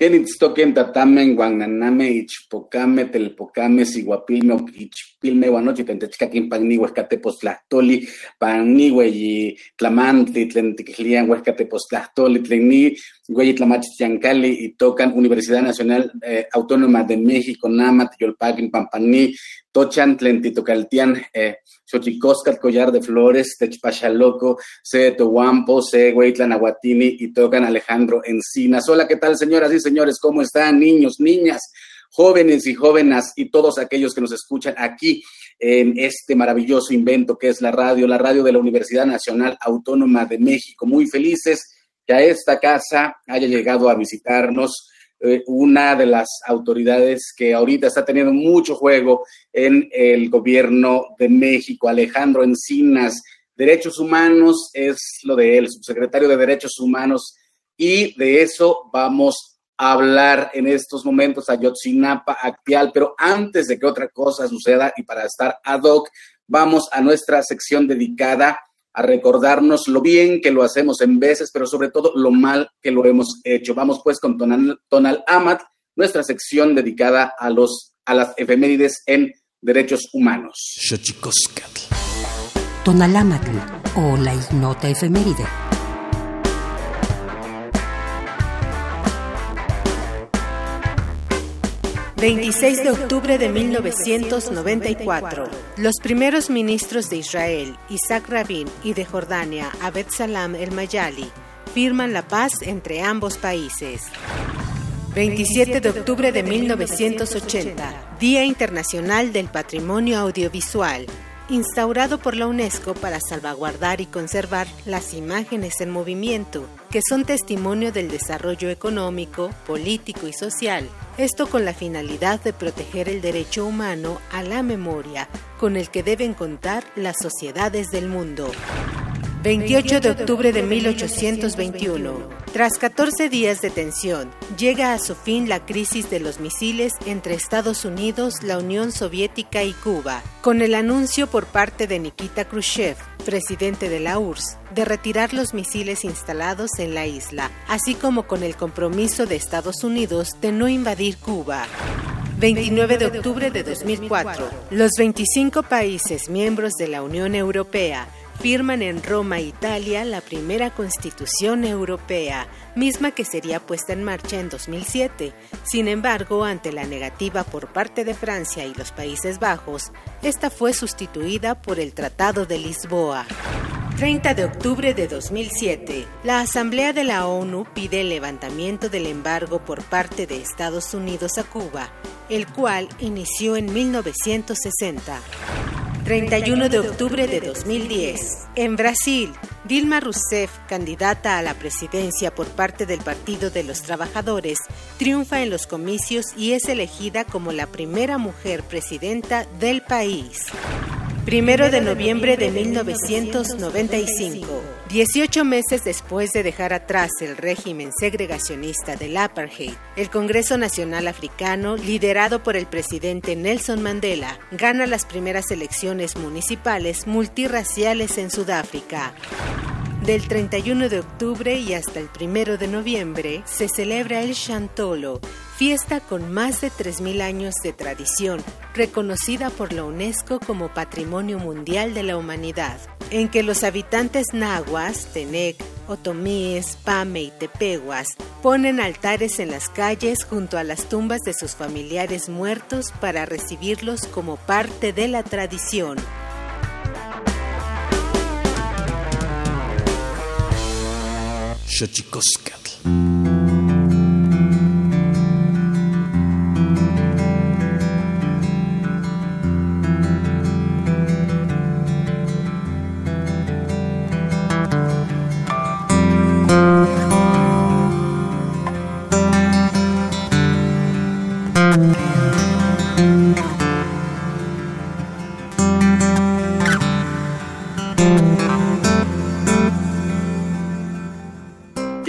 Kenitstoken tatamen guananame ichpocame telpocame siguapilme ichpilme guanochi tentechcaquin pagni huescatepostlahtoli pagnigue y tlamantli tlen tiquilian huescatepostlahtoli tlen ni güey tlamachtiancali y tocan Universidad Nacional eh, Autónoma de México Namat yolpagin pampani tochan tlen titocaltian eh, Collar de Flores, Techpachaloco, C. Tohuampo, C. Hueytlan, Aguatini y tocan Alejandro Encinas. Hola, ¿qué tal, señoras y señores? ¿Cómo están, niños, niñas? jóvenes y jóvenes y todos aquellos que nos escuchan aquí en este maravilloso invento que es la radio, la radio de la Universidad Nacional Autónoma de México. Muy felices que a esta casa haya llegado a visitarnos eh, una de las autoridades que ahorita está teniendo mucho juego en el gobierno de México, Alejandro Encinas. Derechos Humanos es lo de él, subsecretario de Derechos Humanos, y de eso vamos a hablar en estos momentos a Yotzinapa Actial. Pero antes de que otra cosa suceda y para estar ad hoc, vamos a nuestra sección dedicada a recordarnos lo bien que lo hacemos en veces, pero sobre todo lo mal que lo hemos hecho. Vamos pues con Tonal, Tonal Amat, nuestra sección dedicada a, los, a las efemérides en derechos humanos. Tonal Amat o la ignota efeméride. 26 de octubre de 1994. Los primeros ministros de Israel, Isaac Rabin, y de Jordania, Abed Salam el Mayali, firman la paz entre ambos países. 27 de octubre de 1980, Día Internacional del Patrimonio Audiovisual instaurado por la UNESCO para salvaguardar y conservar las imágenes en movimiento, que son testimonio del desarrollo económico, político y social, esto con la finalidad de proteger el derecho humano a la memoria, con el que deben contar las sociedades del mundo. 28 de octubre de 1821. Tras 14 días de tensión, llega a su fin la crisis de los misiles entre Estados Unidos, la Unión Soviética y Cuba, con el anuncio por parte de Nikita Khrushchev, presidente de la URSS, de retirar los misiles instalados en la isla, así como con el compromiso de Estados Unidos de no invadir Cuba. 29 de octubre de 2004. Los 25 países miembros de la Unión Europea firman en Roma, Italia, la primera constitución europea, misma que sería puesta en marcha en 2007. Sin embargo, ante la negativa por parte de Francia y los Países Bajos, esta fue sustituida por el Tratado de Lisboa. 30 de octubre de 2007, la Asamblea de la ONU pide el levantamiento del embargo por parte de Estados Unidos a Cuba, el cual inició en 1960. 31 de octubre de 2010. En Brasil, Dilma Rousseff, candidata a la presidencia por parte del Partido de los Trabajadores, triunfa en los comicios y es elegida como la primera mujer presidenta del país. Primero de noviembre de 1995, 18 meses después de dejar atrás el régimen segregacionista del apartheid, el Congreso Nacional Africano, liderado por el presidente Nelson Mandela, gana las primeras elecciones municipales multirraciales en Sudáfrica. Del 31 de octubre y hasta el 1 de noviembre se celebra el Chantolo, fiesta con más de 3.000 años de tradición, reconocida por la UNESCO como Patrimonio Mundial de la Humanidad, en que los habitantes nahuas, Tenec, otomíes, pame y tepehuas ponen altares en las calles junto a las tumbas de sus familiares muertos para recibirlos como parte de la tradición. Xochicoscatl.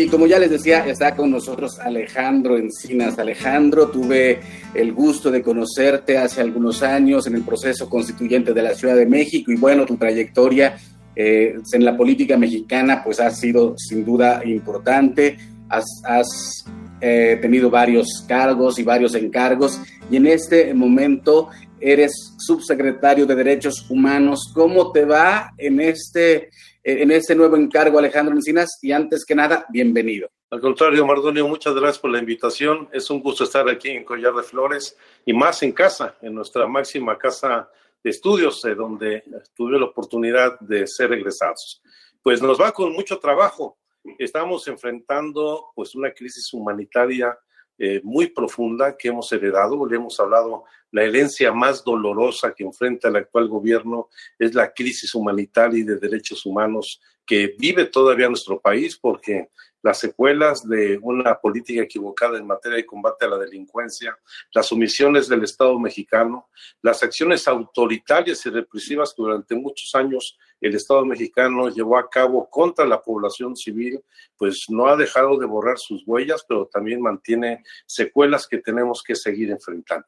Como ya les decía, está con nosotros Alejandro Encinas. Alejandro, tuve el gusto de conocerte hace algunos años en el proceso constituyente de la Ciudad de México y bueno, tu trayectoria eh, en la política mexicana pues ha sido sin duda importante. Has, eh, tenido varios cargos y varios encargos y en este momento eres subsecretario de Derechos Humanos. ¿Cómo te va en este en ese nuevo encargo, Alejandro Encinas, y antes que nada, bienvenido. Al contrario, Mardonio, muchas gracias por la invitación. Es un gusto estar aquí en Collar de Flores y más en casa, en nuestra máxima casa de estudios, donde tuve la oportunidad de ser egresados. Pues nos va con mucho trabajo. Estamos enfrentando pues una crisis humanitaria eh, muy profunda que hemos heredado. Le hemos hablado, la herencia más dolorosa que enfrenta el actual gobierno es la crisis humanitaria y de derechos humanos que vive todavía nuestro país, porque las secuelas de una política equivocada en materia de combate a la delincuencia, las omisiones del Estado mexicano, las acciones autoritarias y represivas que durante muchos años el Estado mexicano llevó a cabo contra la población civil, pues no ha dejado de borrar sus huellas, pero también mantiene secuelas que tenemos que seguir enfrentando.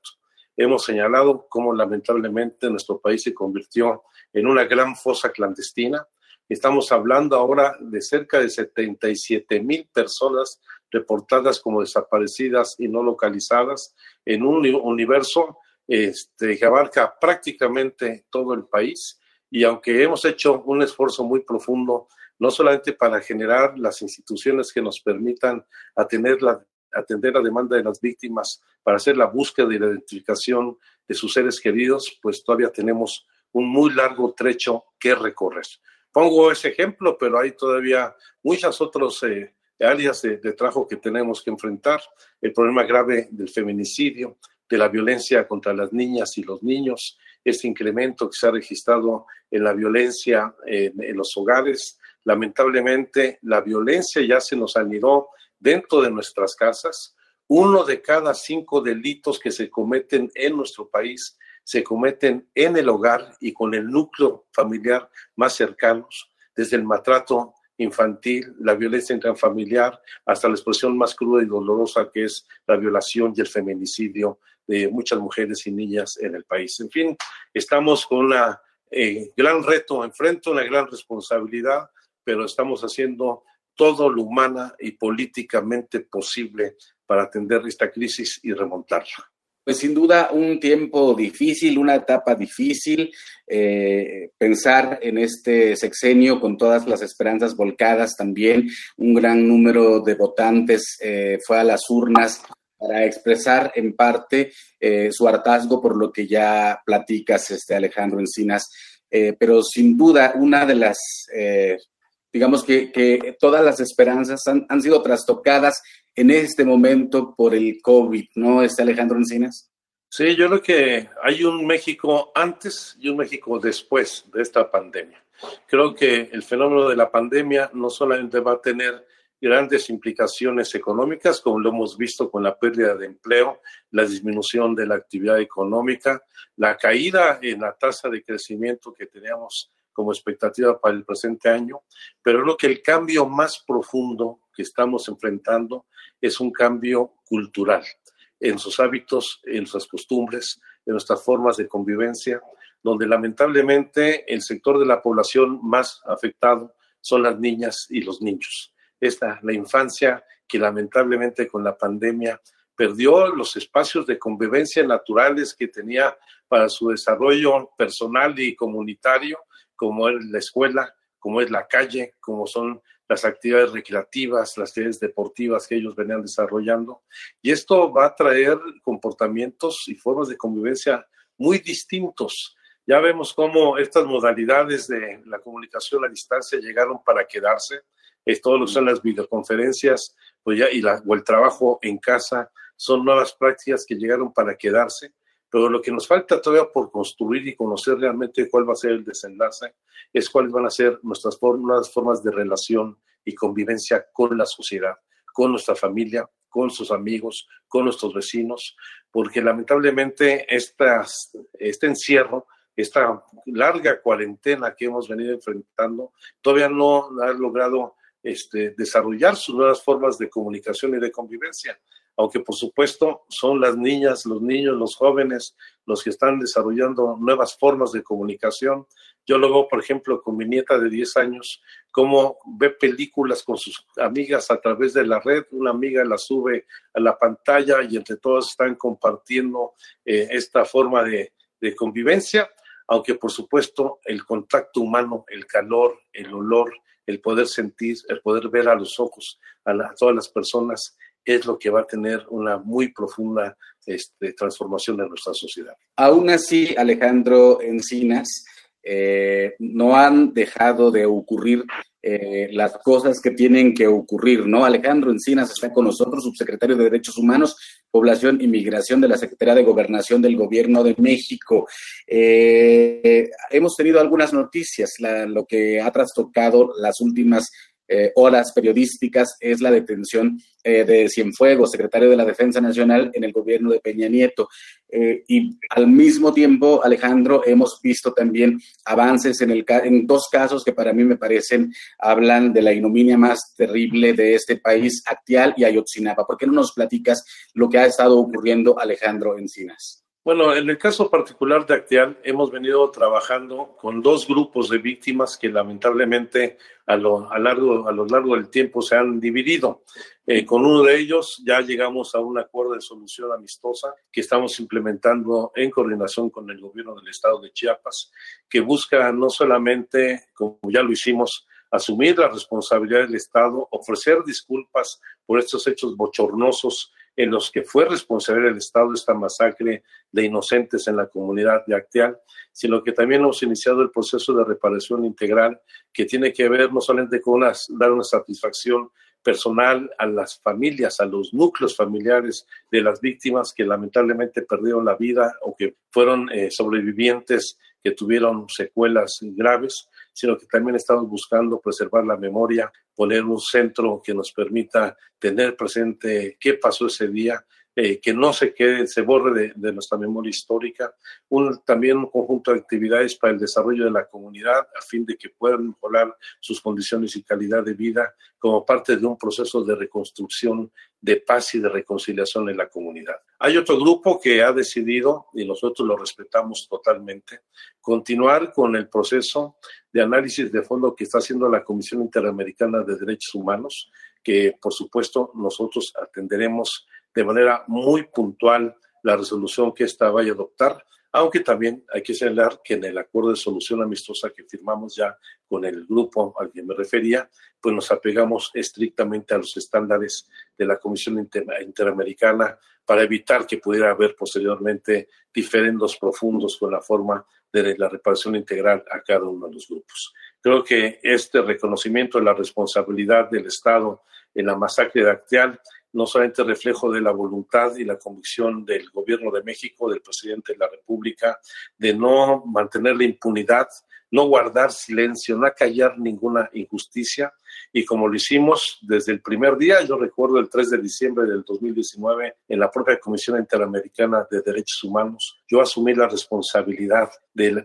Hemos señalado cómo lamentablemente nuestro país se convirtió en una gran fosa clandestina, Estamos hablando ahora de cerca de 77 mil personas reportadas como desaparecidas y no localizadas en un universo este, que abarca prácticamente todo el país. Y aunque hemos hecho un esfuerzo muy profundo, no solamente para generar las instituciones que nos permitan atender la, atender la demanda de las víctimas, para hacer la búsqueda y la identificación de sus seres queridos, pues todavía tenemos un muy largo trecho que recorrer. Pongo ese ejemplo, pero hay todavía muchas otras eh, áreas de, trabajo que tenemos que enfrentar. El problema grave del feminicidio, de la violencia contra las niñas y los niños, este incremento que se ha registrado en la violencia en, los hogares. Lamentablemente, la violencia ya se nos anidó dentro de nuestras casas. Uno de cada cinco delitos que se cometen en nuestro país se cometen en el hogar y con el núcleo familiar más cercanos, desde el maltrato infantil, la violencia intrafamiliar, hasta la expresión más cruda y dolorosa que es la violación y el feminicidio de muchas mujeres y niñas en el país. En fin, estamos con un eh, gran reto enfrente, una gran responsabilidad, pero estamos haciendo todo lo humana y políticamente posible para atender esta crisis y remontarla. Pues sin duda un tiempo difícil, una etapa difícil, eh, pensar en este sexenio con todas las esperanzas volcadas también, un gran número de votantes eh, fue a las urnas para expresar en parte eh, su hartazgo por lo que ya platicas, este Alejandro Encinas, pero sin duda una de las digamos que, que, todas las esperanzas han, han, sido trastocadas en este momento por el COVID, ¿no, este Alejandro Encinas? Sí, yo creo que hay un México antes y un México después de esta pandemia. Creo que el fenómeno de la pandemia no solamente va a tener grandes implicaciones económicas, como lo hemos visto con la pérdida de empleo, la disminución de la actividad económica, la caída en la tasa de crecimiento que teníamos como expectativa para el presente año, pero creo que el cambio más profundo que estamos enfrentando es un cambio cultural en sus hábitos, en sus costumbres, en nuestras formas de convivencia, donde lamentablemente el sector de la población más afectado son las niñas y los niños. Esta, la infancia que lamentablemente con la pandemia perdió los espacios de convivencia naturales que tenía para su desarrollo personal y comunitario, como es la escuela, como es la calle, como son las actividades recreativas, las actividades deportivas que ellos venían desarrollando. Y esto va a traer comportamientos y formas de convivencia muy distintos. Ya vemos cómo estas modalidades de la comunicación a distancia llegaron para quedarse. Es todo lo que son las videoconferencias pues ya, y o el trabajo en casa son nuevas prácticas que llegaron para quedarse pero lo que nos falta todavía por construir y conocer realmente cuál va a ser el desenlace es cuáles van a ser nuestras nuevas formas de relación y convivencia con la sociedad, con nuestra familia, con sus amigos, con nuestros vecinos, porque lamentablemente estas, este encierro, esta larga cuarentena que hemos venido enfrentando, todavía no ha logrado este, desarrollar sus nuevas formas de comunicación y de convivencia aunque por supuesto son las niñas, los niños, los jóvenes los que están desarrollando nuevas formas de comunicación. Yo lo veo, por ejemplo, con mi nieta de 10 años, cómo ve películas con sus amigas a través de la red, una amiga la sube a la pantalla y entre todos están compartiendo eh, esta forma de, convivencia, aunque por supuesto el contacto humano, el calor, el olor, el poder sentir, el poder ver a los ojos a todas las personas es lo que va a tener una muy profunda este, transformación de nuestra sociedad. Aún así, Alejandro Encinas, eh, no han dejado de ocurrir eh, las cosas que tienen que ocurrir, ¿no? Alejandro Encinas está con nosotros, subsecretario de Derechos Humanos, Población y Migración de la Secretaría de Gobernación del Gobierno de México. Eh, hemos tenido algunas noticias, lo que ha trastocado las últimas eh, horas periodísticas es la detención eh, de Cienfuegos, secretario de la Defensa Nacional en el gobierno de Peña Nieto. Eh, y al mismo tiempo, Alejandro, hemos visto también avances en, el, en dos casos que para mí me parecen, hablan de la ignominia más terrible de este país, Actial y Ayotzinapa. ¿Por qué no nos platicas lo que ha estado ocurriendo, Alejandro Encinas? Bueno, en el caso particular de Actial, hemos venido trabajando con dos grupos de víctimas que lamentablemente a lo, largo, a lo largo del tiempo se han dividido. Eh, con uno de ellos ya llegamos a un acuerdo de solución amistosa que estamos implementando en coordinación con el gobierno del estado de Chiapas, que busca no solamente, como ya lo hicimos, asumir la responsabilidad del Estado, ofrecer disculpas por estos hechos bochornosos en los que fue responsable el Estado esta masacre de inocentes en la comunidad de Acteal, sino que también hemos iniciado el proceso de reparación integral que tiene que ver no solamente con dar una satisfacción personal a las familias, a los núcleos familiares de las víctimas que lamentablemente perdieron la vida o que fueron eh, sobrevivientes que tuvieron secuelas graves, sino que también estamos buscando preservar la memoria, poner un centro que nos permita tener presente qué pasó ese día, eh, que no se quede, se borre de, nuestra memoria histórica, un, también un conjunto de actividades para el desarrollo de la comunidad a fin de que puedan mejorar sus condiciones y calidad de vida como parte de un proceso de reconstrucción de paz y de reconciliación en la comunidad. Hay otro grupo que ha decidido, y nosotros lo respetamos totalmente, continuar con el proceso de análisis de fondo que está haciendo la Comisión Interamericana de Derechos Humanos, que por supuesto nosotros atenderemos de manera muy puntual la resolución que ésta vaya a adoptar, aunque también hay que señalar que en el acuerdo de solución amistosa que firmamos ya con el grupo al que me refería, pues nos apegamos estrictamente a los estándares de la Comisión Interamericana para evitar que pudiera haber posteriormente diferendos profundos con la forma de la reparación integral a cada uno de los grupos. Creo que este reconocimiento de la responsabilidad del Estado en la masacre de Acteal no solamente reflejo de la voluntad y la convicción del gobierno de México, del presidente de la República, de no mantener la impunidad, no guardar silencio, no callar ninguna injusticia. Y como lo hicimos desde el primer día, yo recuerdo el 3 de diciembre del 2019, en la propia Comisión Interamericana de Derechos Humanos, yo asumí la responsabilidad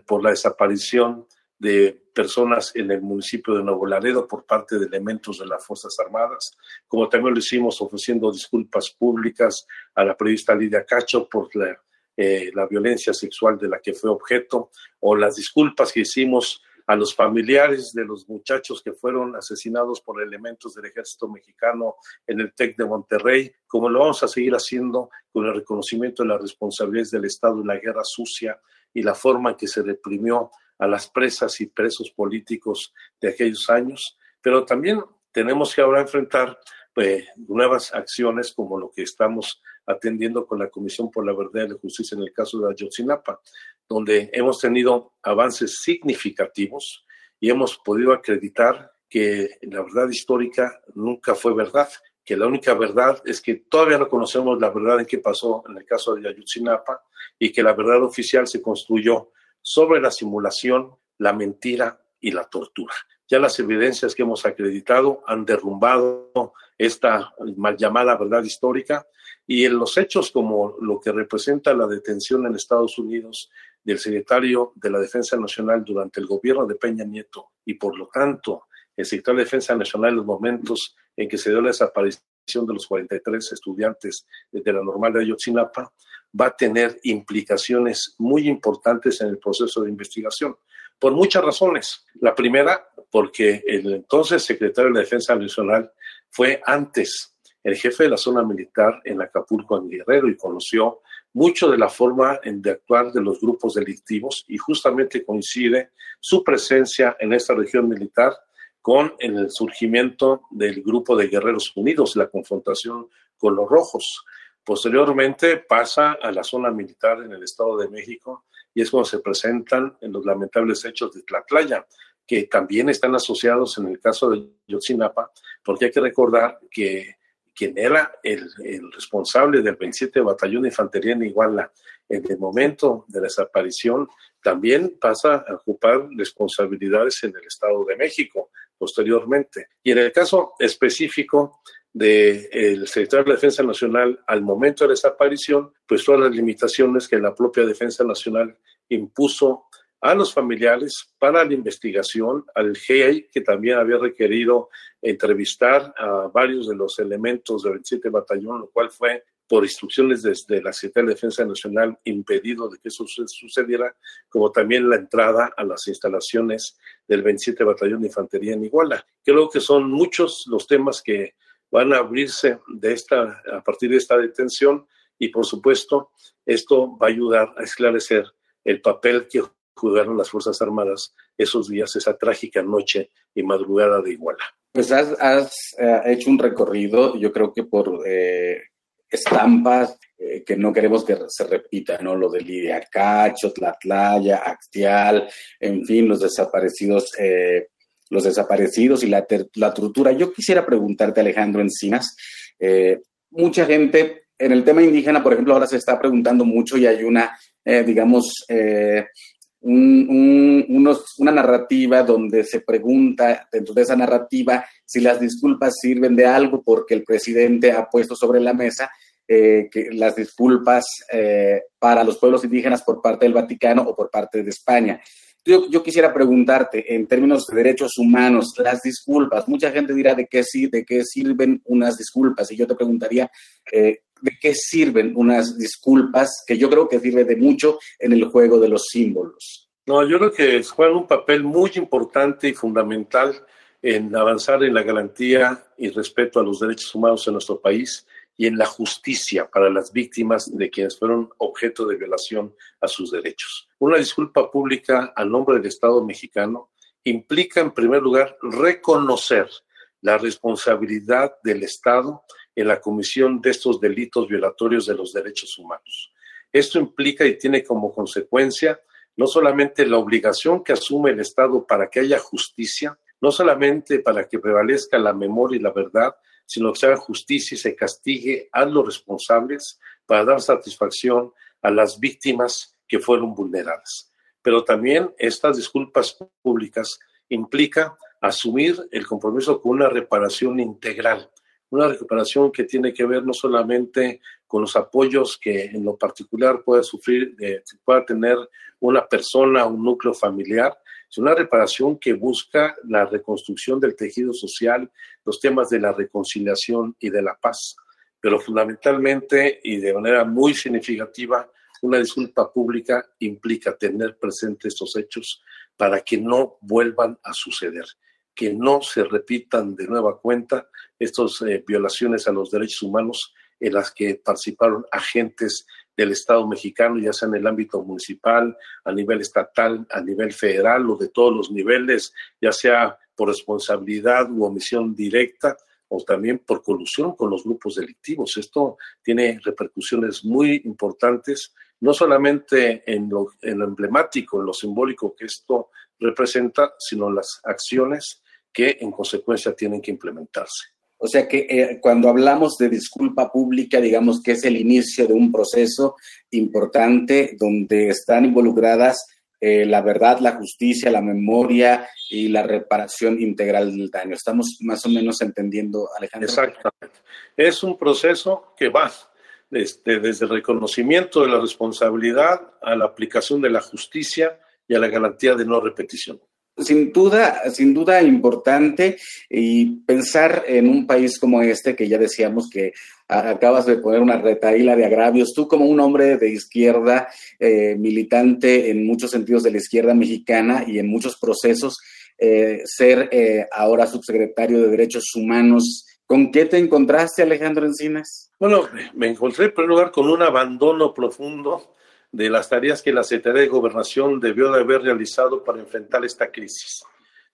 por la desaparición de personas en el municipio de Nuevo Laredo por parte de elementos de las Fuerzas Armadas, como también lo hicimos ofreciendo disculpas públicas a la periodista Lidia Cacho por la, eh, la violencia sexual de la que fue objeto, o las disculpas que hicimos a los familiares de los muchachos que fueron asesinados por elementos del ejército mexicano en el TEC de Monterrey, como lo vamos a seguir haciendo con el reconocimiento de las responsabilidades del Estado en la guerra sucia y la forma en que se reprimió a las presas y presos políticos de aquellos años, pero también tenemos que ahora enfrentar pues, nuevas acciones como lo que estamos atendiendo con la Comisión por la Verdad y la Justicia en el caso de Ayotzinapa, donde hemos tenido avances significativos y hemos podido acreditar que la verdad histórica nunca fue verdad, que la única verdad es que todavía no conocemos la verdad en qué pasó en el caso de Ayotzinapa y que la verdad oficial se construyó sobre la simulación, la mentira y la tortura. Ya las evidencias que hemos acreditado han derrumbado esta mal llamada verdad histórica y en los hechos como lo que representa la detención en Estados Unidos del secretario de la Defensa Nacional durante el gobierno de Peña Nieto y por lo tanto el secretario de Defensa Nacional en los momentos en que se dio la desaparición de los 43 estudiantes de la normal de Ayotzinapa, va a tener implicaciones muy importantes en el proceso de investigación, por muchas razones. La primera, porque el entonces secretario de la Defensa Nacional fue antes el jefe de la zona militar en Acapulco, en Guerrero, y conoció mucho de la forma de actuar de los grupos delictivos y justamente coincide su presencia en esta región militar con el surgimiento del grupo de Guerreros Unidos, la confrontación con los rojos. Posteriormente pasa a la zona militar en el Estado de México y es cuando se presentan en los lamentables hechos de Tlatlaya, que también están asociados en el caso de Yotzinapa, porque hay que recordar que quien era el, el, responsable del 27 Batallón de Infantería en Iguala en el momento de la desaparición, también pasa a ocupar responsabilidades en el Estado de México posteriormente. Y en el caso específico del secretario de Defensa Nacional al momento de la desaparición, pues todas las limitaciones que la propia Defensa Nacional impuso a los familiares para la investigación, al GEI, que también había requerido entrevistar a varios de los elementos del 27 Batallón, lo cual fue por instrucciones desde la Secretaría de Defensa Nacional impedido de que eso sucediera, como también la entrada a las instalaciones del 27 Batallón de Infantería en Iguala. Creo que son muchos los temas que van a abrirse de esta, a partir de esta detención y por supuesto esto va a ayudar a esclarecer el papel que jugaron las Fuerzas Armadas esos días, esa trágica noche y madrugada de Iguala. Pues has, eh, hecho un recorrido, yo creo que por eh, estampas eh, que no queremos que se repita, ¿no? Lo de Lidia Cacho, Tlatlaya, Actial, en fin, los desaparecidos los desaparecidos y la, la tortura. Yo quisiera preguntarte, Alejandro Encinas, eh, mucha gente en el tema indígena, por ejemplo, ahora se está preguntando mucho y hay una, eh, digamos, eh, una narrativa donde se pregunta dentro de esa narrativa si las disculpas sirven de algo porque el presidente ha puesto sobre la mesa que las disculpas para los pueblos indígenas por parte del Vaticano o por parte de España. Yo, quisiera preguntarte, en términos de derechos humanos, las disculpas, mucha gente dirá de qué, de qué sirven unas disculpas, y yo te preguntaría, eh, ¿de qué sirven unas disculpas? Que yo creo que sirve de mucho en el juego de los símbolos. No, yo creo que juegan un papel muy importante y fundamental en avanzar en la garantía y respeto a los derechos humanos en nuestro país y en la justicia para las víctimas de quienes fueron objeto de violación a sus derechos. Una disculpa pública a nombre del Estado mexicano implica, en primer lugar, reconocer la responsabilidad del Estado en la comisión de estos delitos violatorios de los derechos humanos. Esto implica y tiene como consecuencia no solamente la obligación que asume el Estado para que haya justicia, no solamente para que prevalezca la memoria y la verdad, sino que se haga justicia y se castigue a los responsables para dar satisfacción a las víctimas que fueron vulneradas. Pero también estas disculpas públicas implica asumir el compromiso con una reparación integral, una reparación que tiene que ver no solamente con los apoyos que en lo particular pueda sufrir, eh, pueda tener una persona, un núcleo familiar, es una reparación que busca la reconstrucción del tejido social, los temas de la reconciliación y de la paz. Pero fundamentalmente y de manera muy significativa, una disculpa pública implica tener presentes estos hechos para que no vuelvan a suceder, que no se repitan de nueva cuenta estas eh, violaciones a los derechos humanos en las que participaron agentes del Estado mexicano, ya sea en el ámbito municipal, a nivel estatal, a nivel federal o de todos los niveles, ya sea por responsabilidad u omisión directa o también por colusión con los grupos delictivos. Esto tiene repercusiones muy importantes, no solamente en lo, en lo emblemático, en lo simbólico que esto representa, sino en las acciones que en consecuencia tienen que implementarse. O sea que eh, cuando hablamos de disculpa pública, digamos que es el inicio de un proceso importante donde están involucradas eh, la verdad, la justicia, la memoria y la reparación integral del daño. Estamos más o menos entendiendo, Alejandro. Exactamente. Es un proceso que va desde, desde el reconocimiento de la responsabilidad a la aplicación de la justicia y a la garantía de no repetición sin duda, sin duda importante y pensar en un país como este, que ya decíamos que acabas de poner una retaíla de agravios, tú como un hombre de izquierda, eh, militante en muchos sentidos de la izquierda mexicana y en muchos procesos, eh, ser eh, ahora subsecretario de Derechos Humanos, ¿con qué te encontraste, Alejandro Encinas? Bueno, me encontré en primer lugar con un abandono profundo de las tareas que la Secretaría de Gobernación debió de haber realizado para enfrentar esta crisis.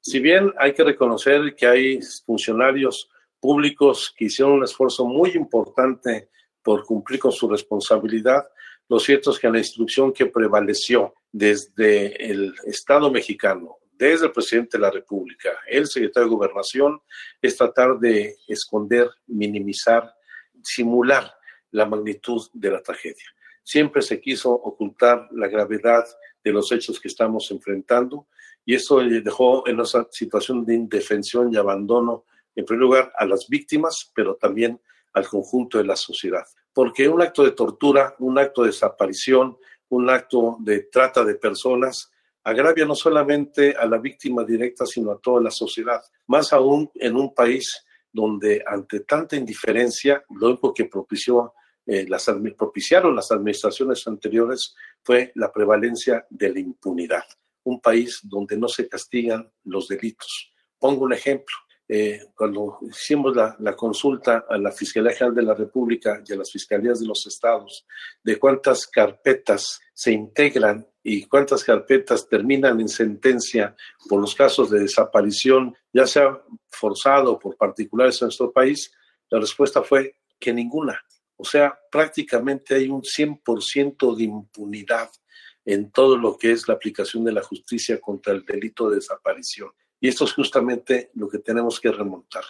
Si bien hay que reconocer que hay funcionarios públicos que hicieron un esfuerzo muy importante por cumplir con su responsabilidad, lo cierto es que la instrucción que prevaleció desde el Estado mexicano, desde el presidente de la República, el secretario de Gobernación, es tratar de esconder, minimizar, simular la magnitud de la tragedia. Siempre se quiso ocultar la gravedad de los hechos que estamos enfrentando y eso dejó en una situación de indefensión y abandono, en primer lugar, a las víctimas, pero también al conjunto de la sociedad. Porque un acto de tortura, un acto de desaparición, un acto de trata de personas, agravia no solamente a la víctima directa, sino a toda la sociedad. Más aún en un país donde ante tanta indiferencia, lo único que propició, eh, las, propiciaron las administraciones anteriores fue la prevalencia de la impunidad. Un país donde no se castigan los delitos. Pongo un ejemplo. Eh, cuando hicimos la, la, consulta a la Fiscalía General de la República y a las fiscalías de los estados de cuántas carpetas se integran y cuántas carpetas terminan en sentencia por los casos de desaparición, ya sea forzado por particulares en nuestro país, la respuesta fue que ninguna. O sea, prácticamente hay un 100% de impunidad en todo lo que es la aplicación de la justicia contra el delito de desaparición. Y esto es justamente lo que tenemos que remontar,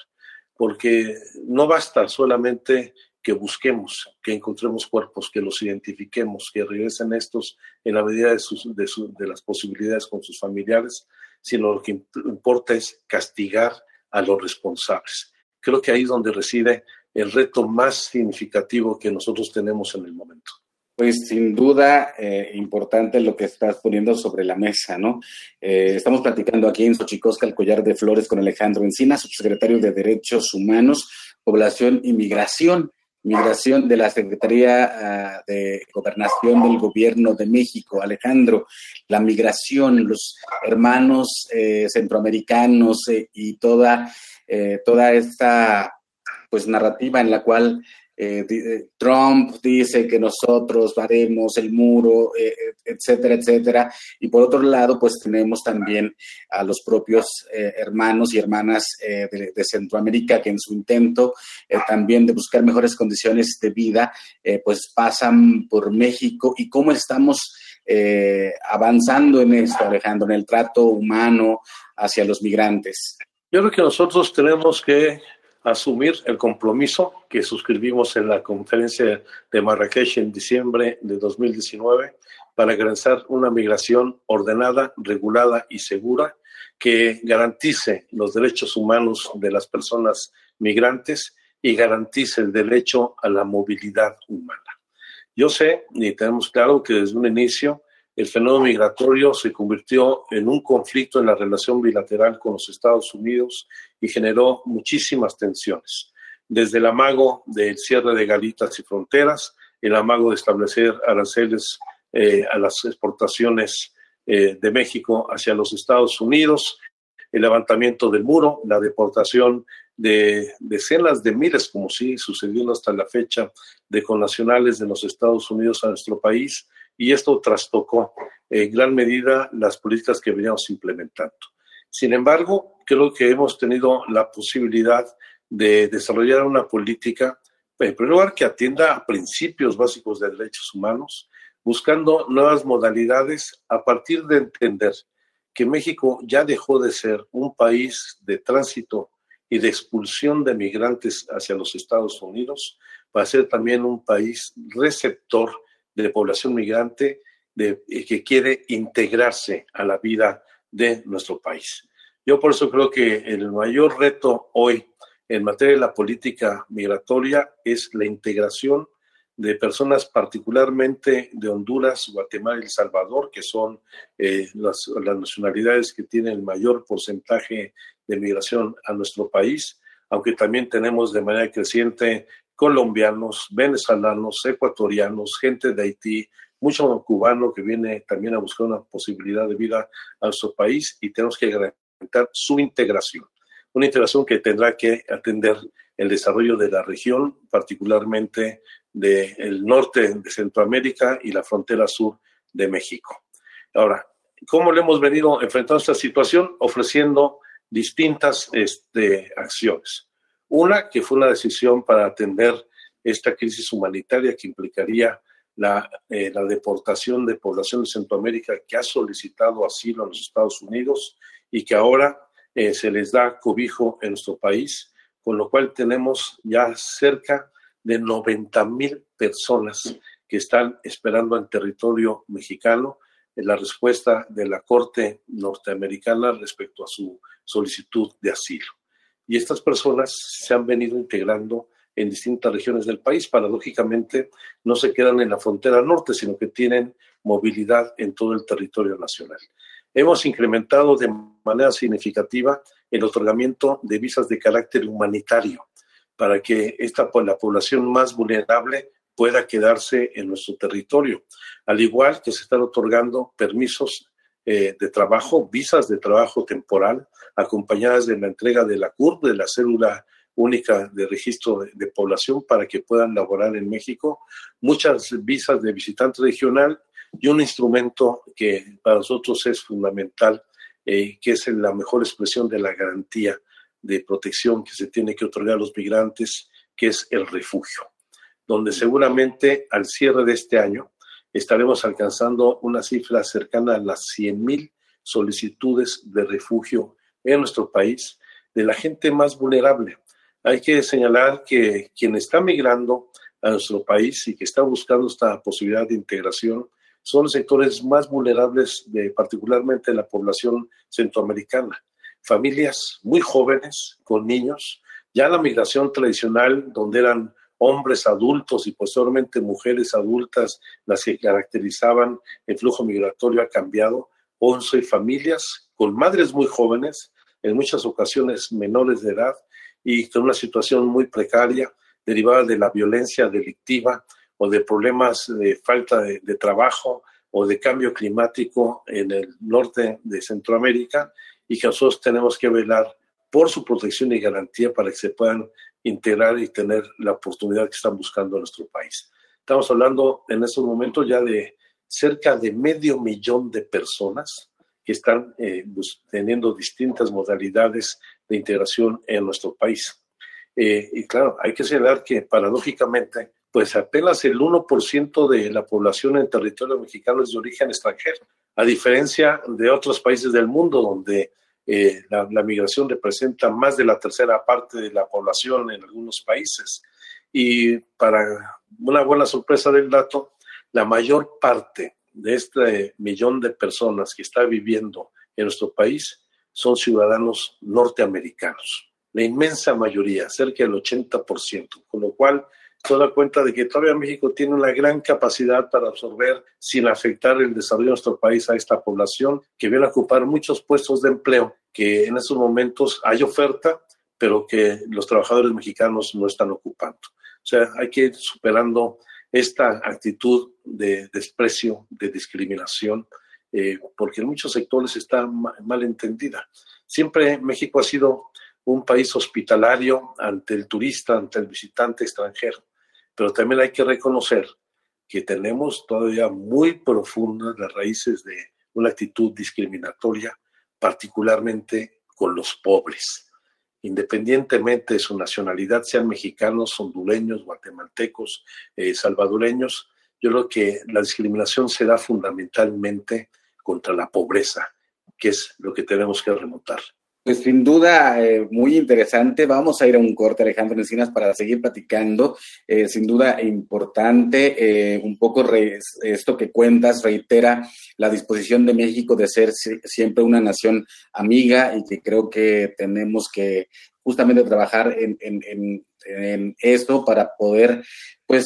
porque no basta solamente que busquemos, que encontremos cuerpos, que los identifiquemos, que regresen estos en la medida de, sus, de, las posibilidades con sus familiares, sino lo que importa es castigar a los responsables. Creo que ahí es donde reside el reto más significativo que nosotros tenemos en el momento. Pues sin duda eh, importante lo que estás poniendo sobre la mesa, ¿no? Eh, estamos platicando aquí en Xochicosca, el collar de flores, con Alejandro Encina, subsecretario de Derechos Humanos, Población y Migración migración de la Secretaría ah, de Gobernación del Gobierno de México. Alejandro, la migración, los hermanos eh, centroamericanos y toda, toda esta pues narrativa en la cual eh, eh, Trump dice que nosotros haremos el muro, eh, etcétera, etcétera. Y por otro lado, pues tenemos también a los propios hermanos y hermanas de, Centroamérica que en su intento también de buscar mejores condiciones de vida, pues pasan por México y cómo estamos avanzando en esto, Alejandro, en el trato humano hacia los migrantes. Yo creo que nosotros tenemos que asumir el compromiso que suscribimos en la conferencia de Marrakech en diciembre de 2019 para garantizar una migración ordenada, regulada y segura que garantice los derechos humanos de las personas migrantes y garantice el derecho a la movilidad humana. Yo sé y tenemos claro que desde un inicio el fenómeno migratorio se convirtió en un conflicto en la relación bilateral con los Estados Unidos y generó muchísimas tensiones, desde el amago del cierre de galitas y fronteras, el amago de establecer aranceles eh, a las exportaciones eh, de México hacia los Estados Unidos, el levantamiento del muro, la deportación de decenas de miles, como sí sucedió hasta la fecha, de connacionales de los Estados Unidos a nuestro país, y esto trastocó en gran medida las políticas que veníamos implementando. Sin embargo, creo que hemos tenido la posibilidad de desarrollar una política, en primer lugar, que atienda a principios básicos de derechos humanos, buscando nuevas modalidades a partir de entender que México ya dejó de ser un país de tránsito y de expulsión de migrantes hacia los Estados Unidos para ser también un país receptor de población migrante de, eh, que quiere integrarse a la vida de nuestro país. Yo por eso creo que el mayor reto hoy en materia de la política migratoria es la integración de personas particularmente de Honduras, Guatemala y El Salvador, que son eh, las, las, nacionalidades que tienen el mayor porcentaje de migración a nuestro país, aunque también tenemos de manera creciente colombianos, venezolanos, ecuatorianos, gente de Haití, mucho cubano que viene también a buscar una posibilidad de vida a nuestro país y tenemos que garantizar su integración. Una integración que tendrá que atender el desarrollo de la región, particularmente del norte de Centroamérica y la frontera sur de México. Ahora, ¿cómo le hemos venido enfrentando esta situación? Ofreciendo distintas este, acciones. Una, que fue una decisión para atender esta crisis humanitaria que implicaría la, eh, la, deportación de población de Centroamérica que ha solicitado asilo en los Estados Unidos y que ahora eh, se les da cobijo en nuestro país, con lo cual tenemos ya cerca de 90 mil personas que están esperando en territorio mexicano la respuesta de la Corte norteamericana respecto a su solicitud de asilo. Y estas personas se han venido integrando en distintas regiones del país. Paradójicamente, no se quedan en la frontera norte, sino que tienen movilidad en todo el territorio nacional. Hemos incrementado de manera significativa el otorgamiento de visas de carácter humanitario para que esta, la población más vulnerable pueda quedarse en nuestro territorio, al igual que se están otorgando permisos eh, de trabajo, visas de trabajo temporal, acompañadas de la entrega de la CURP, de la célula única de registro de, población para que puedan laborar en México, muchas visas de visitante regional y un instrumento que para nosotros es fundamental, eh, que es la mejor expresión de la garantía de protección que se tiene que otorgar a los migrantes, que es el refugio, donde seguramente al cierre de este año estaremos alcanzando una cifra cercana a las 100.000 solicitudes de refugio en nuestro país de la gente más vulnerable. Hay que señalar que quien está migrando a nuestro país y que está buscando esta posibilidad de integración son los sectores más vulnerables, de, particularmente la población centroamericana familias muy jóvenes con niños, ya la migración tradicional, donde eran hombres adultos y posteriormente mujeres adultas las que caracterizaban el flujo migratorio ha cambiado. Hoy soy familias con madres muy jóvenes, en muchas ocasiones menores de edad y con una situación muy precaria derivada de la violencia delictiva o de problemas de falta de, trabajo o de cambio climático en el norte de Centroamérica y que nosotros tenemos que velar por su protección y garantía para que se puedan integrar y tener la oportunidad que están buscando en nuestro país. Estamos hablando en estos momentos ya de cerca de medio millón de personas que están eh, teniendo distintas modalidades de integración en nuestro país. Eh, y claro, hay que señalar que paradójicamente, pues apenas el 1% de la población en territorio mexicano es de origen extranjero a diferencia de otros países del mundo donde eh, la, migración representa más de la tercera parte de la población en algunos países. Y para una buena sorpresa del dato, la mayor parte de este millón de personas que está viviendo en nuestro país son ciudadanos norteamericanos. La inmensa mayoría, cerca del 80%, con lo cual se da cuenta de que todavía México tiene una gran capacidad para absorber sin afectar el desarrollo de nuestro país a esta población que viene a ocupar muchos puestos de empleo que en estos momentos hay oferta, pero que los trabajadores mexicanos no están ocupando. O sea, hay que ir superando esta actitud de desprecio, de discriminación, eh, porque en muchos sectores está mal entendida. Siempre México ha sido un país hospitalario ante el turista, ante el visitante extranjero pero también hay que reconocer que tenemos todavía muy profundas las raíces de una actitud discriminatoria, particularmente con los pobres. Independientemente de su nacionalidad, sean mexicanos, hondureños, guatemaltecos, eh, salvadoreños, yo creo que la discriminación se da fundamentalmente contra la pobreza, que es lo que tenemos que remontar. Pues sin duda, eh, muy interesante. Vamos a ir a un corte, Alejandro Encinas, para seguir platicando. Eh, sin duda, importante. Eh, un poco esto que cuentas reitera la disposición de México de ser siempre una nación amiga y que creo que tenemos que justamente trabajar en, en, en, en esto para poder pues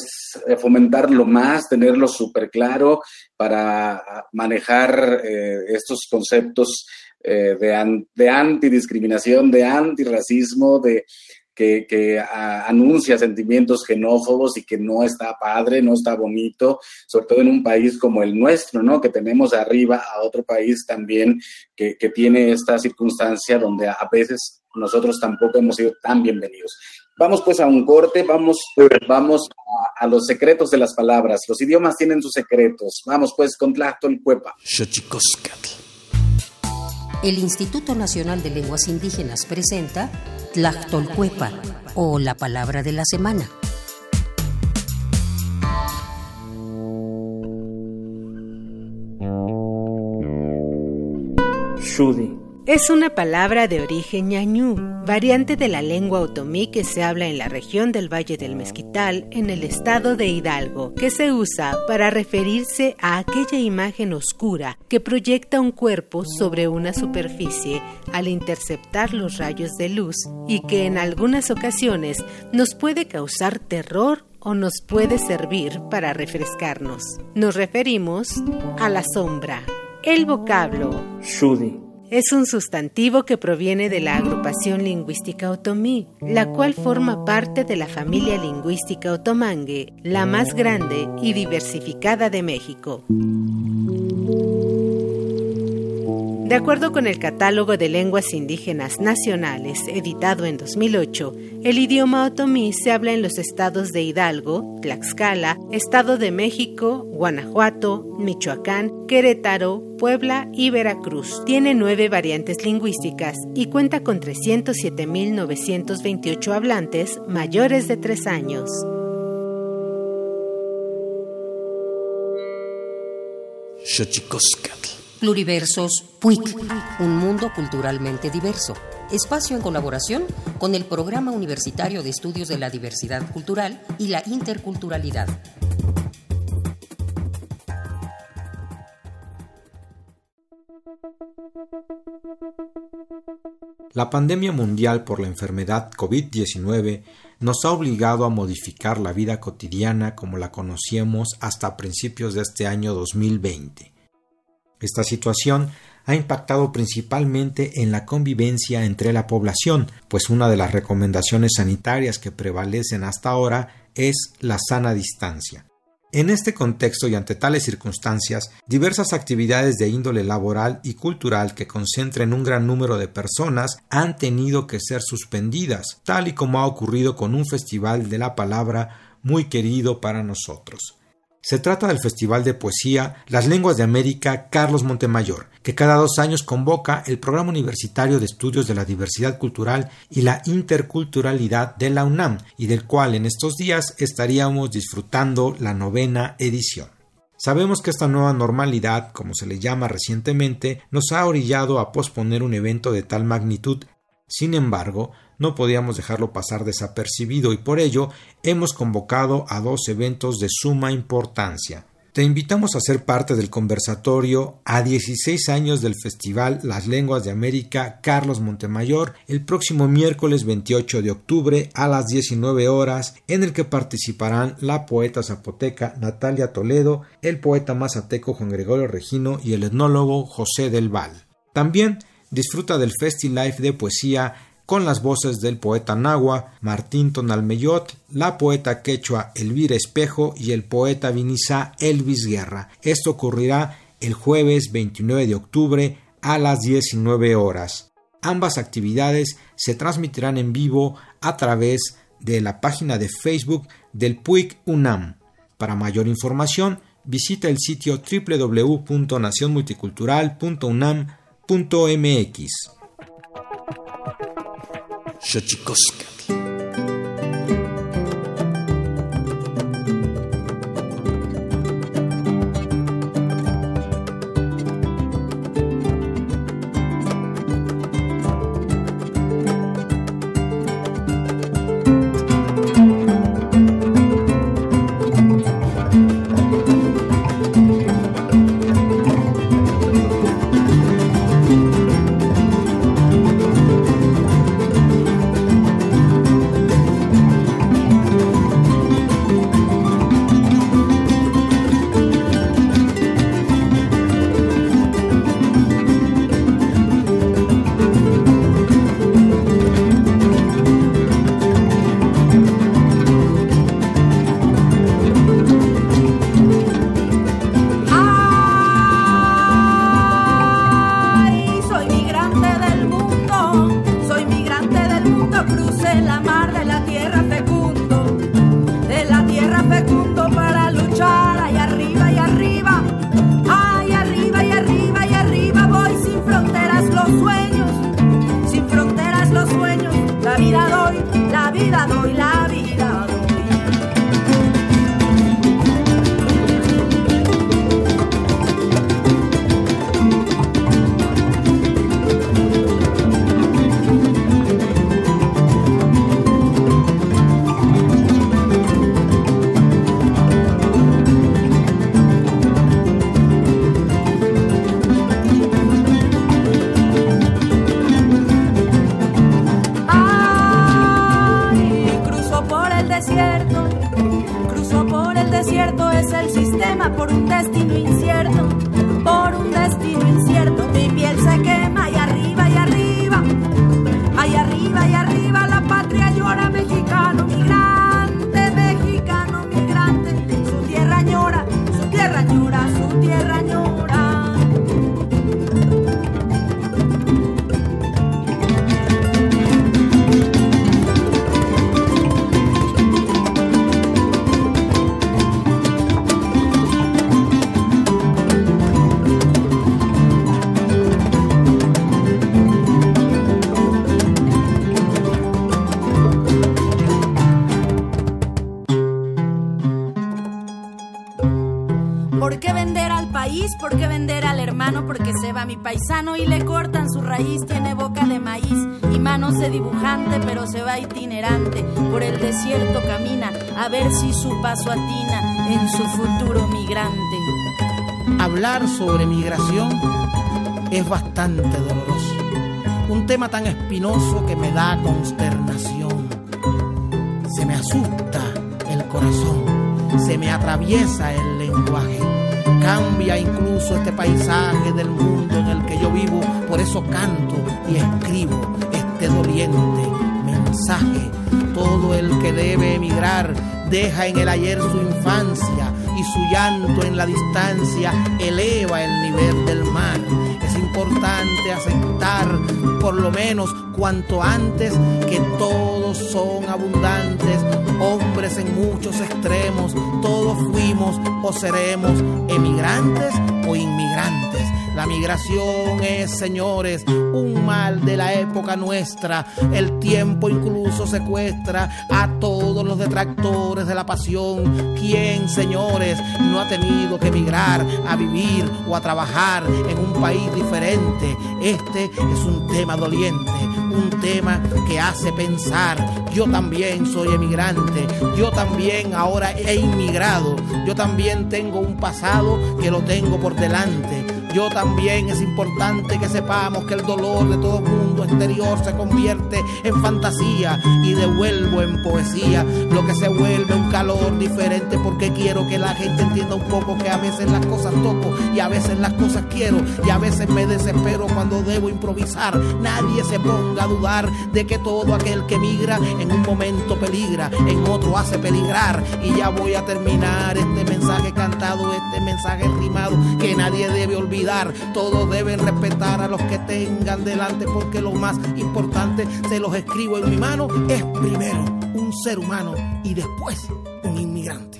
fomentarlo más, tenerlo súper claro para manejar estos conceptos eh, de, antidiscriminación, de antirracismo, de que, que anuncia sentimientos xenófobos y que no está padre, no está bonito, sobre todo en un país como el nuestro, ¿no? Que tenemos arriba a otro país también que, que tiene esta circunstancia donde a veces nosotros tampoco hemos sido tan bienvenidos. Vamos pues a un corte, vamos, vamos a, los secretos de las palabras. Los idiomas tienen sus secretos. Vamos pues con Cuepa el Instituto Nacional de Lenguas Indígenas presenta Tlactolcuepa o la palabra de la semana. Shudi es una palabra de origen ñañú, variante de la lengua otomí que se habla en la región del Valle del Mezquital, en el estado de Hidalgo, que se usa para referirse a aquella imagen oscura que proyecta un cuerpo sobre una superficie al interceptar los rayos de luz y que en algunas ocasiones nos puede causar terror o nos puede servir para refrescarnos. Nos referimos a la sombra. El vocablo Shudi es un sustantivo que proviene de la agrupación lingüística otomí, la cual forma parte de la familia lingüística otomangue, la más grande y diversificada de México. De acuerdo con el Catálogo de Lenguas Indígenas Nacionales, editado en 2008, el idioma otomí se habla en los estados de Hidalgo, Tlaxcala, Estado de México, Guanajuato, Michoacán, Querétaro, Puebla y Veracruz. Tiene nueve variantes lingüísticas y cuenta con 307.928 hablantes mayores de tres años. Pluriversos PUIC, un mundo culturalmente diverso. Espacio en colaboración con el Programa Universitario de Estudios de la Diversidad Cultural y la Interculturalidad. La pandemia mundial por la enfermedad COVID-19 nos ha obligado a modificar la vida cotidiana como la conocíamos hasta principios de este año 2020. Esta situación ha impactado principalmente en la convivencia entre la población, pues una de las recomendaciones sanitarias que prevalecen hasta ahora es la sana distancia. En este contexto y ante tales circunstancias, diversas actividades de índole laboral y cultural que concentren un gran número de personas han tenido que ser suspendidas, tal y como ha ocurrido con un festival de la palabra muy querido para nosotros. Se trata del Festival de Poesía Las Lenguas de América Carlos Montemayor, que cada dos años convoca el Programa Universitario de Estudios de la Diversidad Cultural y la Interculturalidad de la UNAM, y del cual en estos días estaríamos disfrutando la novena edición. Sabemos que esta nueva normalidad, como se le llama recientemente, nos ha orillado a posponer un evento de tal magnitud. Sin embargo, no podíamos dejarlo pasar desapercibido y por ello hemos convocado a dos eventos de suma importancia. Te invitamos a ser parte del conversatorio a 16 años del Festival Las Lenguas de América Carlos Montemayor el próximo miércoles 28 de octubre a las 19 horas en el que participarán la poeta zapoteca Natalia Toledo, el poeta mazateco Juan Gregorio Regino y el etnólogo José del Val. También disfruta del Life de poesía con las voces del poeta Nahua, Martín Tonalmeyot, la poeta quechua Elvira Espejo y el poeta vinizá Elvis Guerra. Esto ocurrirá el jueves 29 de octubre a las 19 horas. Ambas actividades se transmitirán en vivo a través de la página de Facebook del PUIC UNAM. Para mayor información, visita el sitio www.nacionmulticultural.unam.mx. Xochicosca. Si su paso atina en su futuro migrante. Hablar sobre migración es bastante doloroso, un tema tan espinoso que me da consternación, se me asusta el corazón, se me atraviesa el lenguaje Cambia incluso este paisaje del mundo en el que yo vivo, por eso canto y escribo este doliente mensaje. Todo el que debe emigrar deja en el ayer su infancia y su llanto en la distancia eleva el nivel del mar. Es importante aceptar por lo menos cuanto antes que todos son abundantes, hombres en muchos extremos, todos fuimos o seremos emigrantes o inmigrantes. La migración es, señores, un mal de la época nuestra. El tiempo incluso secuestra a todos los detractores de la pasión. ¿Quién, señores, no ha tenido que emigrar a vivir o a trabajar en un país diferente? Este es un tema doliente un tema que hace pensar. Yo también soy emigrante, yo también ahora he inmigrado, yo también tengo un pasado que lo tengo por delante. Yo también es importante que sepamos que el dolor de todo mundo exterior se convierte en fantasía y devuelvo en poesía. Lo que se vuelve un calor diferente porque quiero que la gente entienda un poco que a veces las cosas toco y a veces las cosas quiero y a veces me desespero cuando debo improvisar. Nadie se ponga a dudar de que todo aquel que migra en un momento peligra, en otro hace peligrar. Y ya voy a terminar este mensaje cantado, este mensaje rimado que nadie debe olvidar todos deben respetar a los que tengan delante porque lo más importante, se los escribo en mi mano, es primero un ser humano y después un inmigrante.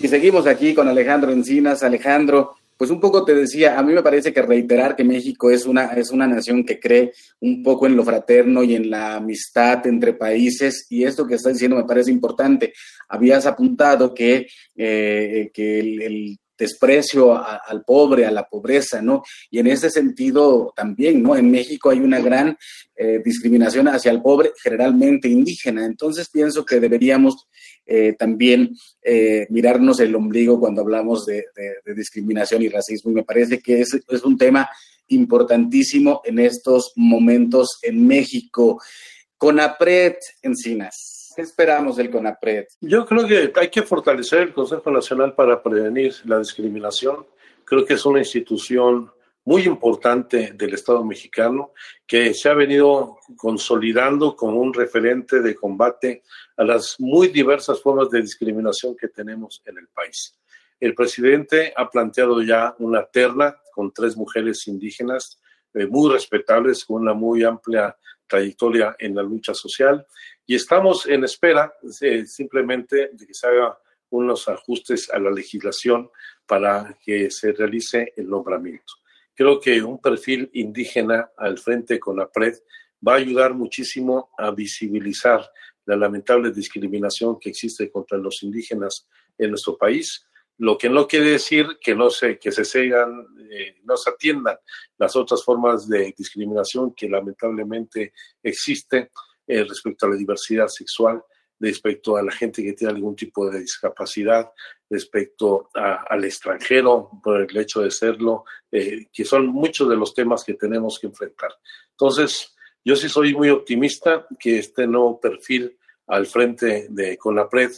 Y seguimos aquí con Alejandro Encinas. Alejandro, pues un poco te decía, a mí me parece que reiterar que México es una, es una nación que cree un poco en lo fraterno y en la amistad entre países, y esto que estás diciendo me parece importante. Habías apuntado que, eh, que el, desprecio al pobre, a la pobreza, ¿no? Y en ese sentido también, ¿no? En México hay una gran eh, discriminación hacia el pobre, generalmente indígena. Entonces pienso que deberíamos eh, también eh, mirarnos el ombligo cuando hablamos de, discriminación y racismo. Y me parece que es, es un tema importantísimo en estos momentos en México. CONAPRED, Encinas. ¿Qué esperamos del CONAPRED? Yo creo que hay que fortalecer el Consejo Nacional para Prevenir la Discriminación. Creo que es una institución muy importante del Estado mexicano que se ha venido consolidando como un referente de combate a las muy diversas formas de discriminación que tenemos en el país. El presidente ha planteado ya una terna con tres mujeres indígenas eh, muy respetables, con una muy amplia trayectoria en la lucha social y estamos en espera eh, simplemente de que se haga unos ajustes a la legislación para que se realice el nombramiento. Creo que un perfil indígena al frente con la PRED va a ayudar muchísimo a visibilizar la lamentable discriminación que existe contra los indígenas en nuestro país, lo que no quiere decir que no se, que se segan, eh, no se atiendan las otras formas de discriminación que lamentablemente existen eh, respecto a la diversidad sexual respecto a la gente que tiene algún tipo de discapacidad, respecto al extranjero por el hecho de serlo, eh, que son muchos de los temas que tenemos que enfrentar. Entonces, yo sí soy muy optimista que este nuevo perfil al frente de CONAPRED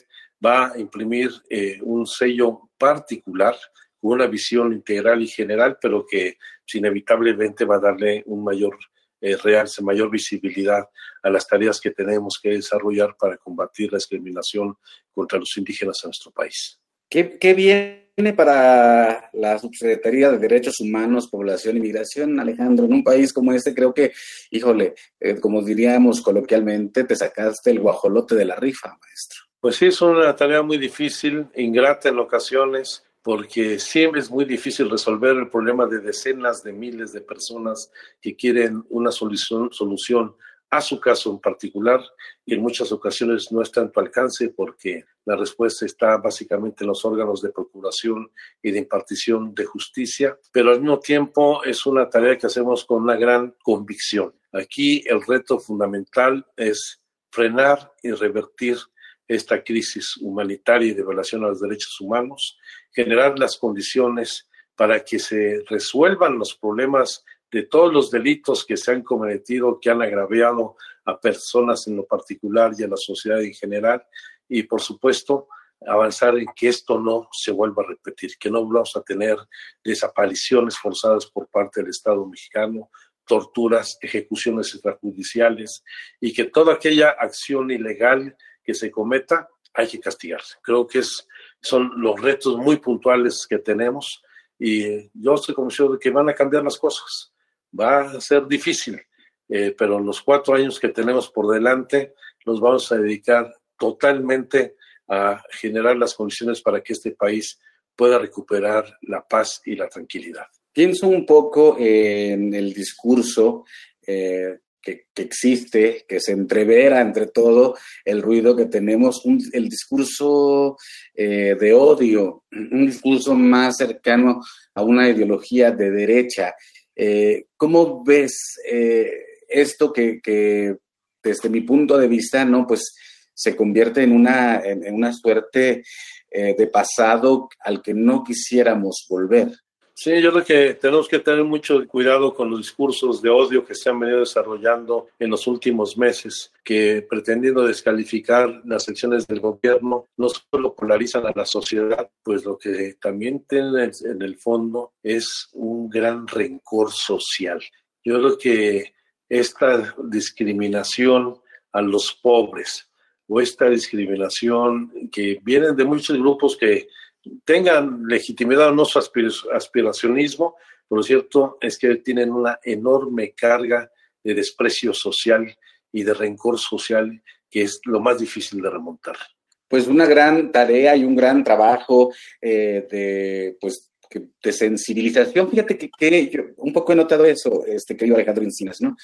va a imprimir eh, un sello particular con una visión integral y general, pero que inevitablemente va a darle un mayor eh, realce, mayor visibilidad a las tareas que tenemos que desarrollar para combatir la discriminación contra los indígenas en nuestro país. ¿Qué, qué viene para la Subsecretaría de Derechos Humanos, Población y Migración, Alejandro? En un país como este, creo que, híjole, eh, como diríamos coloquialmente, te sacaste el guajolote de la rifa, maestro. Pues sí, es una tarea muy difícil, ingrata en ocasiones, porque siempre es muy difícil resolver el problema de decenas de miles de personas que quieren una solución, solución a su caso en particular y en muchas ocasiones no está en tu alcance porque la respuesta está básicamente en los órganos de procuración y de impartición de justicia, pero al mismo tiempo es una tarea que hacemos con una gran convicción. Aquí el reto fundamental es frenar y revertir esta crisis humanitaria y de violación a los derechos humanos, generar las condiciones para que se resuelvan los problemas de todos los delitos que se han cometido, que han agraviado a personas en lo particular y a la sociedad en general, y por supuesto avanzar en que esto no se vuelva a repetir, que no vamos a tener desapariciones forzadas por parte del Estado mexicano, torturas, ejecuciones extrajudiciales y que toda aquella acción ilegal que se cometa, hay que castigarse. Creo que es, son los retos muy puntuales que tenemos y yo estoy convencido de que van a cambiar las cosas. Va a ser difícil, eh, pero los cuatro años que tenemos por delante los vamos a dedicar totalmente a generar las condiciones para que este país pueda recuperar la paz y la tranquilidad. Pienso un poco en el discurso eh, que, existe, que se entrevera entre todo el ruido que tenemos, el discurso eh, de odio, un discurso más cercano a una ideología de derecha. Eh, ¿Cómo ves eh, esto que, que, desde mi punto de vista, no, pues se convierte en una, en una suerte de pasado al que no quisiéramos volver? Sí, yo creo que tenemos que tener mucho cuidado con los discursos de odio que se han venido desarrollando en los últimos meses, que pretendiendo descalificar las acciones del gobierno, no solo polarizan a la sociedad, pues lo que también tienen en el fondo es un gran rencor social. Yo creo que esta discriminación a los pobres o esta discriminación que vienen de muchos grupos que tengan legitimidad o no su aspiracionismo, pero lo cierto es que tienen una enorme carga de desprecio social y de rencor social que es lo más difícil de remontar. Pues una gran tarea y un gran trabajo eh, de, pues, de sensibilización. Fíjate que, yo un poco he notado eso, este querido Alejandro Encinas, ¿no?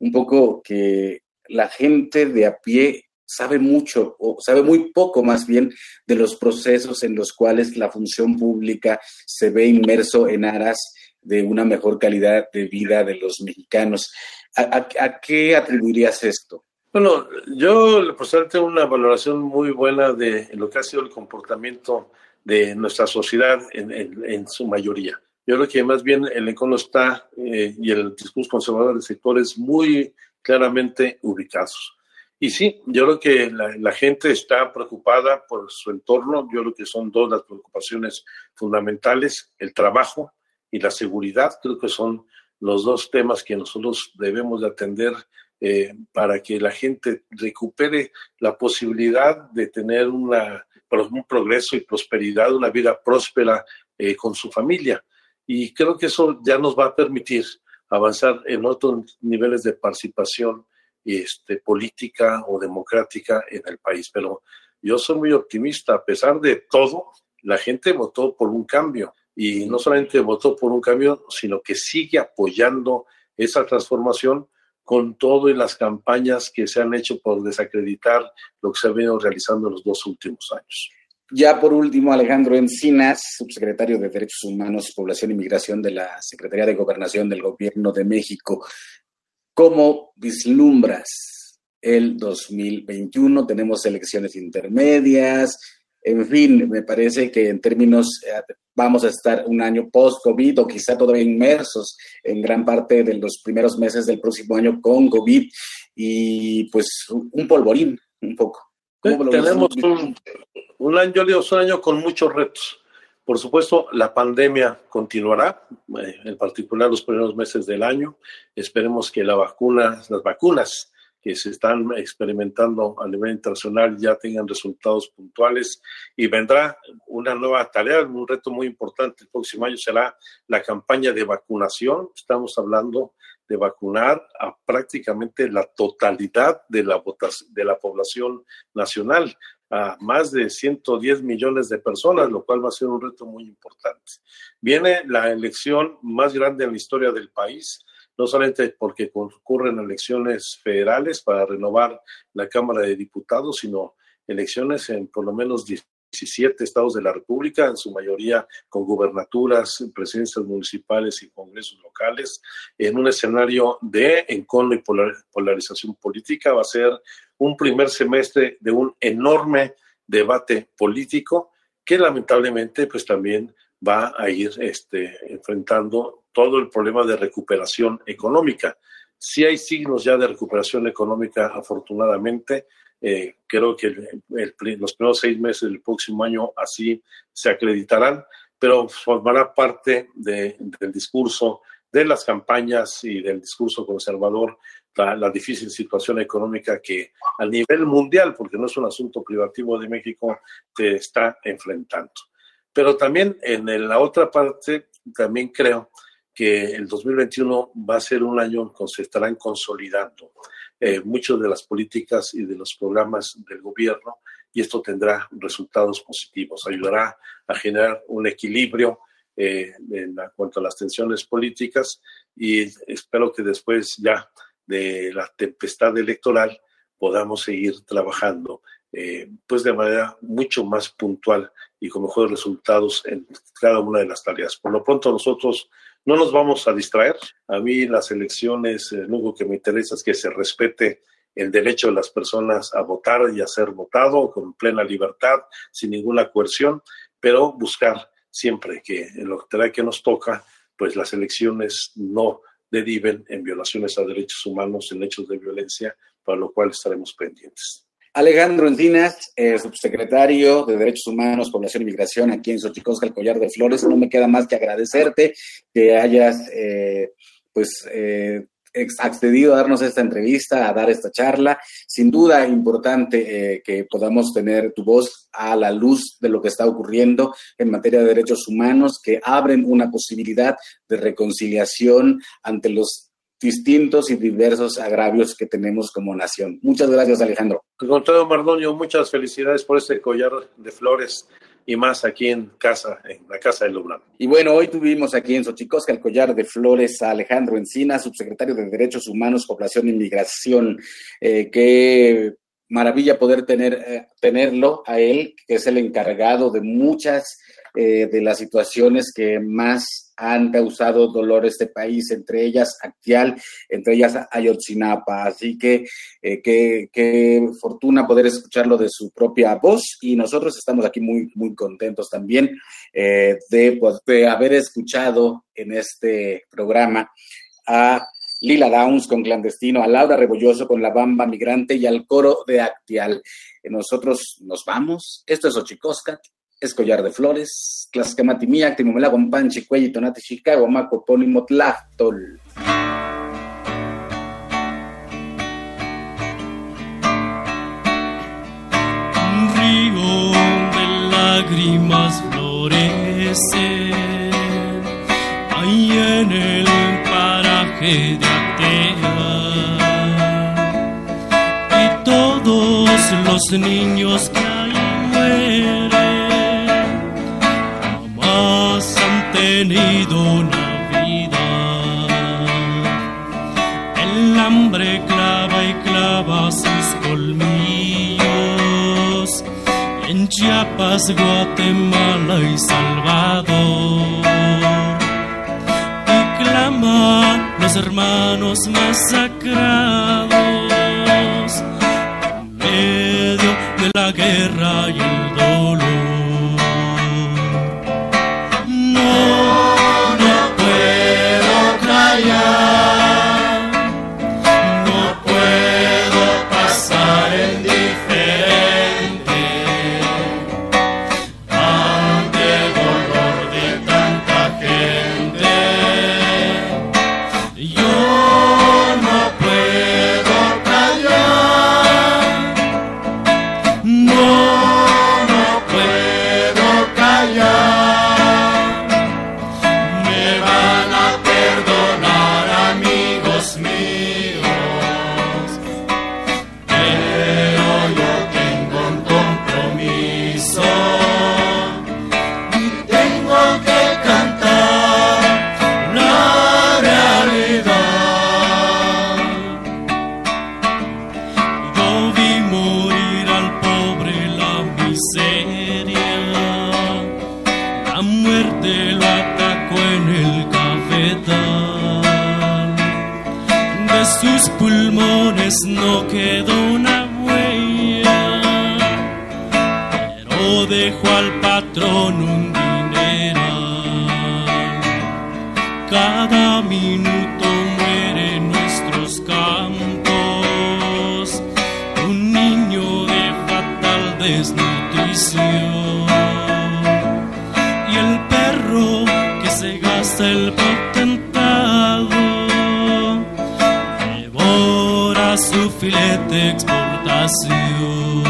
Un poco que la gente de a pie sabe mucho o sabe muy poco más bien de los procesos en los cuales la función pública se ve inmerso en aras de una mejor calidad de vida de los mexicanos. ¿A, qué atribuirías esto? Bueno, yo le tengo una valoración muy buena de lo que ha sido el comportamiento de nuestra sociedad en, su mayoría. Yo creo que más bien el encono está eh, y el discurso conservador del sector es muy claramente ubicados. Y sí, yo creo que la, gente está preocupada por su entorno. Yo creo que son dos las preocupaciones fundamentales, el trabajo y la seguridad. Creo que son los dos temas que nosotros debemos de atender eh, para que la gente recupere la posibilidad de tener una, un progreso y prosperidad, una vida próspera eh, con su familia. Y creo que eso ya nos va a permitir avanzar en otros niveles de participación este, política o democrática en el país. Pero yo soy muy optimista. A pesar de todo, la gente votó por un cambio. Y no solamente votó por un cambio, sino que sigue apoyando esa transformación con todo y las campañas que se han hecho por desacreditar lo que se ha venido realizando en los dos últimos años. Ya por último, Alejandro Encinas, subsecretario de Derechos Humanos, Población y Migración de la Secretaría de Gobernación del Gobierno de México. ¿Cómo vislumbras el 2021. Tenemos elecciones intermedias, en fin, me parece que en términos, eh, vamos a estar un año post-COVID o quizá todavía inmersos en gran parte de los primeros meses del próximo año con COVID y pues un polvorín un poco. Tenemos un, un, año, un año con muchos retos. Por supuesto, la pandemia continuará, eh, en particular los primeros meses del año. Esperemos que la vacuna, las vacunas que se están experimentando a nivel internacional ya tengan resultados puntuales y vendrá una nueva tarea, un reto muy importante el próximo año será la campaña de vacunación. Estamos hablando de vacunar a prácticamente la totalidad de la, de la población nacional, a más de 110 millones de personas, lo cual va a ser un reto muy importante. Viene la elección más grande en la historia del país, no solamente porque concurren elecciones federales para renovar la Cámara de Diputados, sino elecciones en por lo menos 17 estados de la República, en su mayoría con gubernaturas, presidencias municipales y congresos locales, en un escenario de encono y polarización política. Va a ser un primer semestre de un enorme debate político que lamentablemente pues también va a ir este, enfrentando todo el problema de recuperación económica. Si hay signos ya de recuperación económica, afortunadamente, eh, creo que los primeros seis meses del próximo año así se acreditarán, pero formará parte del discurso de las campañas y del discurso conservador la, la, difícil situación económica que a nivel mundial, porque no es un asunto privativo de México, se está enfrentando. Pero también en la otra parte, también creo que el 2021 va a ser un año que se estarán consolidando eh, muchas de las políticas y de los programas del gobierno y esto tendrá resultados positivos, ayudará a generar un equilibrio eh, en cuanto a las tensiones políticas y espero que después ya de la tempestad electoral podamos seguir trabajando eh, pues de manera mucho más puntual y con mejores resultados en cada una de las tareas. Por lo pronto nosotros no nos vamos a distraer. A mí las elecciones, eh, lo único que me interesa es que se respete el derecho de las personas a votar y a ser votado con plena libertad, sin ninguna coerción, pero buscar siempre que en lo que nos toca, pues las elecciones no deriven en violaciones a derechos humanos, en hechos de violencia, para lo cual estaremos pendientes. Alejandro Encinas, eh, subsecretario de Derechos Humanos, Población y Migración aquí en Xochicosca, el Collar de Flores. No me queda más que agradecerte que hayas eh, pues eh, accedido a darnos esta entrevista, a dar esta charla. Sin duda importante que podamos tener tu voz a la luz de lo que está ocurriendo en materia de derechos humanos, que abren una posibilidad de reconciliación ante los distintos y diversos agravios que tenemos como nación. Muchas gracias, Alejandro. Contrario, Mardoño, muchas felicidades por este collar de flores y más aquí en casa, en la casa del Lublan. Y bueno, hoy tuvimos aquí en Xochicosca el collar de flores a Alejandro Encina, subsecretario de Derechos Humanos, Población e Inmigración. Eh, qué maravilla poder tener, eh, tenerlo a él, que es el encargado de muchas eh, de las situaciones que más han causado dolor este país, entre ellas Actial, entre ellas Ayotzinapa. Así que eh, qué, fortuna poder escucharlo de su propia voz y nosotros estamos aquí muy, muy contentos también eh, de, pues, de haber escuchado en este programa a Lila Downs con Clandestino, a Laura Rebolloso con La Bamba Migrante y al coro de Actial. Nosotros nos vamos. Esto es Ochicosca es collar de flores, tlaxcamatimia, timomela panchi, cuelli, tonate, chicago, maco. Un río de lágrimas florece ahí en el paraje de Atea y todos los niños que tenido una vida. El hambre clava y clava sus colmillos en Chiapas, Guatemala y Salvador. Y clama los hermanos masacrados de la guerra y el dejo al patrón un dineral. Cada minuto mueren nuestros campos, un niño de fatal desnutrición. Y el perro que se gasta el potentado devora su filete exportación.